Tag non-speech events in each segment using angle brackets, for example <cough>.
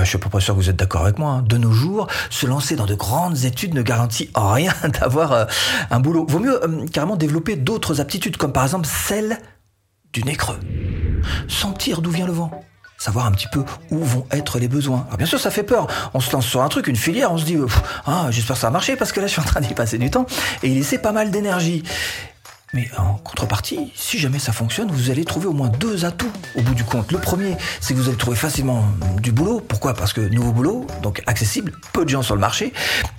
bah, je suis pas sûr que vous êtes d'accord avec moi. hein. De nos jours, se lancer dans de grandes études ne garantit en <laughs> rien d'avoir euh, un boulot. Vaut mieux euh, carrément développer d'autres aptitudes, comme par exemple celle du nez creux. Sentir d'où vient le vent. Savoir un petit peu où vont être les besoins. Alors bien sûr, ça fait peur. On se lance sur un truc, une filière, on se dit, ah, j'espère que ça va marcher parce que là, je suis en train d'y passer du temps et il essaie pas mal d'énergie. Mais en contrepartie, si jamais ça fonctionne, vous allez trouver au moins deux atouts au bout du compte. Le premier, c'est que vous allez trouver facilement du boulot. Pourquoi? Parce que nouveau boulot, donc accessible, peu de gens sur le marché.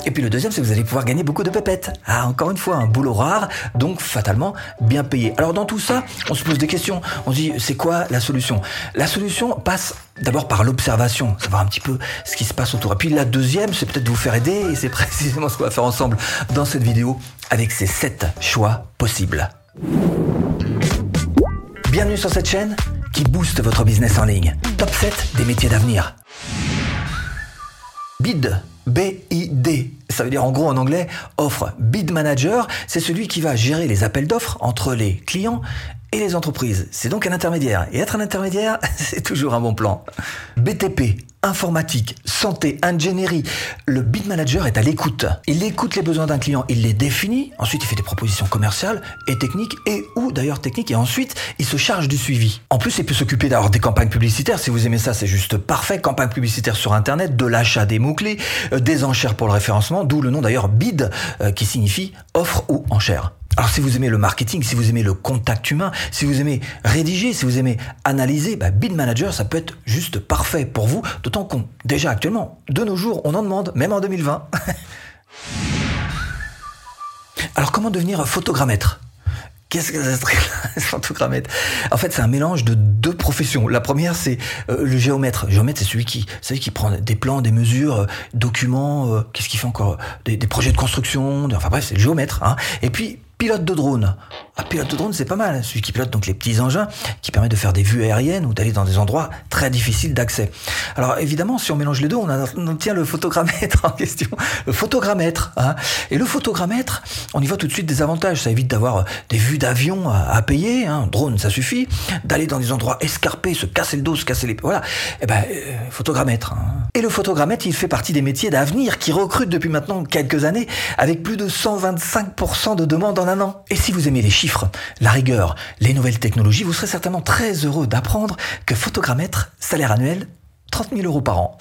Et puis le deuxième, c'est que vous allez pouvoir gagner beaucoup de pépettes. Ah, encore une fois, un boulot rare, donc fatalement bien payé. Alors dans tout ça, on se pose des questions. On se dit, c'est quoi la solution? La solution passe d'abord par l'observation, savoir un petit peu ce qui se passe autour. Et puis la deuxième, c'est peut-être vous faire aider, et c'est <laughs> précisément ce qu'on va faire ensemble dans cette vidéo avec ces 7 choix possibles. Bienvenue sur cette chaîne qui booste votre business en ligne. Top 7 des métiers d'avenir. BID, B-I-D, ça veut dire en gros en anglais offre. Bid Manager, c'est celui qui va gérer les appels d'offres entre les clients et les entreprises. C'est donc un intermédiaire. Et être un intermédiaire, <laughs> c'est toujours un bon plan. BTP, informatique, santé, ingénierie. Le bid manager est à l'écoute. Il écoute les besoins d'un client, il les définit, ensuite il fait des propositions commerciales et techniques, et ou d'ailleurs techniques, et ensuite il se charge du suivi. En plus, il peut s'occuper d'avoir des campagnes publicitaires. Si vous aimez ça, c'est juste parfait. Campagne publicitaire sur Internet, de l'achat des mots-clés, des enchères pour le référencement, d'où le nom d'ailleurs bid, euh, qui signifie offre ou enchère. Alors si vous aimez le marketing, si vous aimez le contact humain, si vous aimez rédiger, si vous aimez analyser, bah, Bid Manager, ça peut être juste parfait pour vous, d'autant qu'on, déjà actuellement, de nos jours, on en demande, même en 2020. <laughs> Alors comment devenir photogrammètre Qu'est-ce que c'est ce truc-là, En fait, c'est un mélange de deux professions. La première, c'est euh, le géomètre. Le géomètre, c'est celui qui, celui qui prend des plans, des mesures, euh, documents. euh, Qu'est-ce qu'il fait encore? Des, projets de construction. enfin bref, c'est le géomètre. Hein. Et puis pilote de drone. Un pilote de drone, c'est pas mal. Celui qui pilote donc les petits engins, qui permet de faire des vues aériennes ou d'aller dans des endroits très difficiles d'accès. Alors évidemment, si on mélange les deux, on, obtient le photogrammètre <laughs> en question. Le photogrammètre. Hein. Et le photogrammètre, on y voit tout de suite des avantages. Ça évite d'avoir euh, des vues d'avion à, à payer. Hein. Drone, ça suffit. D'aller dans des endroits escarpés, se casser le dos, se casser les... Voilà. Eh ben, euh, photogrammètre. hein. Et le photogrammètre, il fait partie des métiers d'avenir qui recrutent depuis maintenant quelques années avec plus de 125% de demandes en un an. Et si vous aimez les chiffres, la rigueur, les nouvelles technologies, vous serez certainement très heureux d'apprendre que photogrammètre, salaire annuel, 30 000 euros par an.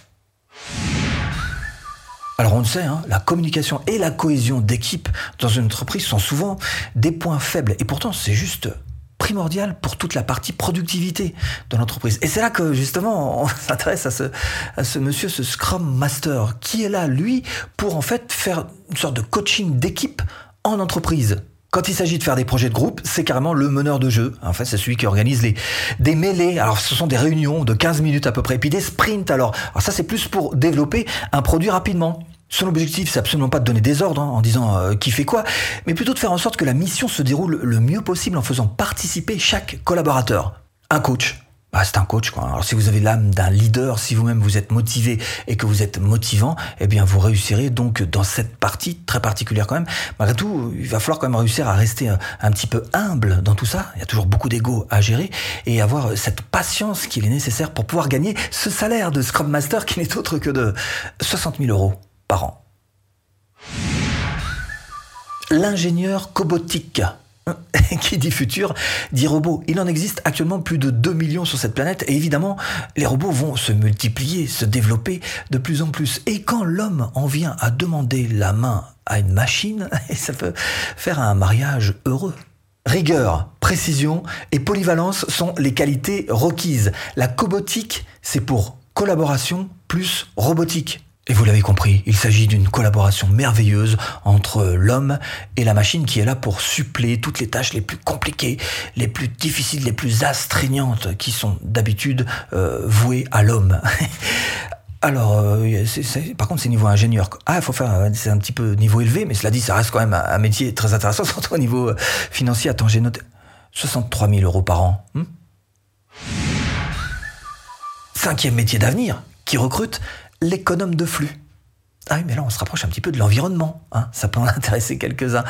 Alors on le sait, hein, la communication et la cohésion d'équipe dans une entreprise sont souvent des points faibles. Et pourtant, c'est juste primordial pour toute la partie productivité de l'entreprise. Et c'est là que justement on <laughs> s'intéresse à ce, à ce monsieur, ce Scrum Master, qui est là, lui, pour en fait faire une sorte de coaching d'équipe en entreprise. Quand il s'agit de faire des projets de groupe, c'est carrément le meneur de jeu. En fait, c'est celui qui organise les des mêlées. Alors, ce sont des réunions de 15 minutes à peu près, et puis des sprints. Alors, ça, c'est plus pour développer un produit rapidement. Son objectif, c'est absolument pas de donner des ordres hein, en disant euh, qui fait quoi, mais plutôt de faire en sorte que la mission se déroule le mieux possible en faisant participer chaque collaborateur. Un coach. Bah, c'est un coach quoi. Alors si vous avez l'âme d'un leader, si vous-même vous êtes motivé et que vous êtes motivant, eh bien vous réussirez donc dans cette partie très particulière quand même. Malgré tout, il va falloir quand même réussir à rester un, un petit peu humble dans tout ça. Il y a toujours beaucoup d'ego à gérer et avoir cette patience qu'il est nécessaire pour pouvoir gagner ce salaire de Scrum Master qui n'est autre que de 60 000 euros par an. L'ingénieur cobotique. <laughs> Qui dit futur dit robot. Il en existe actuellement plus de 2 millions sur cette planète et évidemment, les robots vont se multiplier, se développer de plus en plus. Et quand l'homme en vient à demander la main à une machine, <laughs> ça peut faire un mariage heureux. Rigueur, précision et polyvalence sont les qualités requises. La cobotique, c'est pour collaboration plus robotique. Et vous l'avez compris, il s'agit d'une collaboration merveilleuse entre l'homme et la machine qui est là pour suppléer toutes les tâches les plus compliquées, les plus difficiles, les plus astreignantes qui sont d'habitude euh, vouées à l'homme. <laughs> Alors, euh, par contre, c'est niveau ingénieur. Ah, il faut faire, c'est un petit peu niveau élevé, mais cela dit, ça reste quand même un, un métier très intéressant, <laughs> surtout au niveau euh, financier. Attends, j'ai noté 63 000 euros par an. hmm? Cinquième métier d'avenir qui recrute l'économe de flux. Ah oui, mais là, on se rapproche un petit peu de l'environnement. Hein. Ça peut en <laughs> intéresser quelques-uns.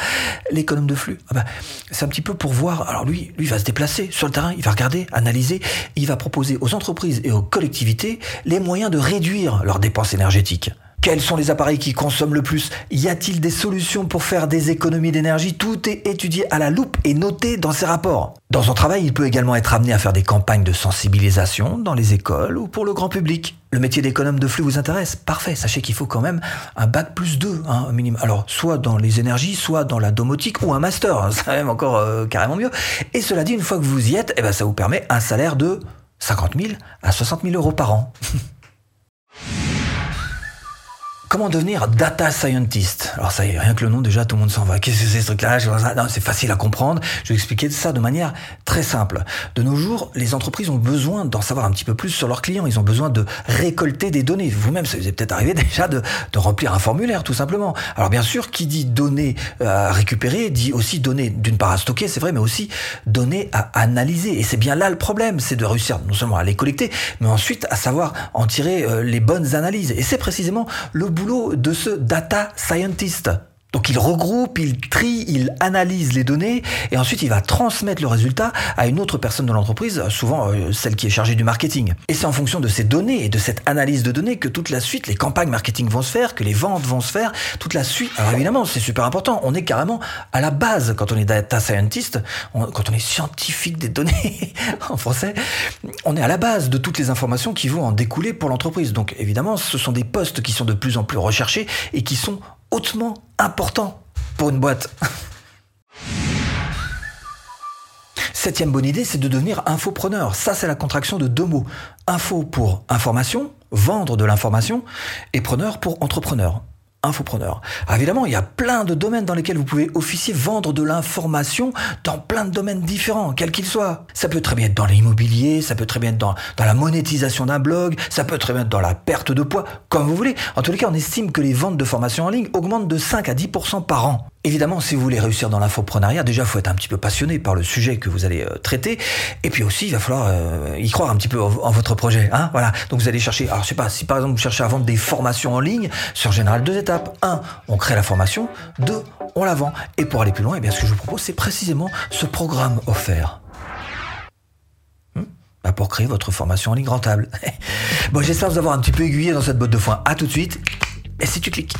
L'économe de flux, ah bah, c'est un petit peu pour voir. Alors lui, lui va se déplacer sur le terrain, il va regarder, analyser, il va proposer aux entreprises et aux collectivités les moyens de réduire leurs dépenses énergétiques. Quels sont les appareils qui consomment le plus? Y a-t-il des solutions pour faire des économies d'énergie? Tout est étudié à la loupe et noté dans ses rapports. Dans son travail, il peut également être amené à faire des campagnes de sensibilisation dans les écoles ou pour le grand public. Le métier d'économe de flux vous intéresse? Parfait, sachez qu'il faut quand même un bac plus 2, hein, minimum. Alors, soit dans les énergies, soit dans la domotique ou un master, <laughs> c'est même encore euh, carrément mieux. Et cela dit, une fois que vous y êtes, eh ben, ça vous permet un salaire de 50 000 à 60 000 euros par an. <laughs> Comment devenir data scientist? Alors ça y est, rien que le nom déjà, tout le monde s'en va. Qu'est-ce que c'est ce truc-là? C'est facile à comprendre. Je vais expliquer ça de manière très simple. De nos jours, les entreprises ont besoin d'en savoir un petit peu plus sur leurs clients. Ils ont besoin de récolter des données. Vous-même, ça vous est peut-être arrivé <laughs> déjà de, remplir un formulaire, tout simplement. Alors bien sûr, qui dit données à récupérer, dit aussi données d'une part à stocker, c'est vrai, mais aussi données à analyser. Et c'est bien là le problème, c'est de réussir non seulement à les collecter, mais ensuite à savoir en tirer euh, les bonnes analyses. Et c'est précisément le de ce data scientist. Donc il regroupe, il trie, il analyse les données et ensuite il va transmettre le résultat à une autre personne de l'entreprise, souvent euh, celle qui est chargée du marketing. Et c'est en fonction de ces données et de cette analyse de données que toute la suite, les campagnes marketing vont se faire, que les ventes vont se faire, toute la suite. Alors évidemment, c'est super important. On est carrément à la base quand on est data scientist, quand on est scientifique des données <laughs> en français, on est à la base de toutes les informations qui vont en découler pour l'entreprise. Donc évidemment, ce sont des postes qui sont de plus en plus recherchés et qui sont hautement important pour une boîte. Septième bonne idée, c'est de devenir infopreneur. Ça, c'est la contraction de deux mots. Info pour information, vendre de l'information, et preneur pour entrepreneur infopreneur. Alors évidemment, il y a plein de domaines dans lesquels vous pouvez officier, vendre de l'information dans plein de domaines différents, quels qu'ils soient. Ça peut très bien être dans l'immobilier, ça peut très bien être dans, dans la monétisation d'un blog, ça peut très bien être dans la perte de poids, comme vous voulez. En tous les cas, on estime que les ventes de formation en ligne augmentent de 5 à 10% par an. Évidemment, si vous voulez réussir dans l'infoprenariat, déjà, il faut être un petit peu passionné par le sujet que vous allez euh, traiter. Et puis aussi, il va falloir euh, y croire un petit peu en, votre projet. Hein voilà. Donc, vous allez chercher, alors je sais pas, si par exemple vous cherchez à vendre des formations en ligne, sur général deux étapes. Un, on crée la formation. Deux, on la vend. Et pour aller plus loin, eh bien, ce que je vous propose, c'est précisément ce programme offert. Hmm? Bah pour créer votre formation en ligne rentable. <laughs> bon, j'espère vous avoir un petit peu aiguillé dans cette botte de foin. À tout de suite. Et si tu cliques.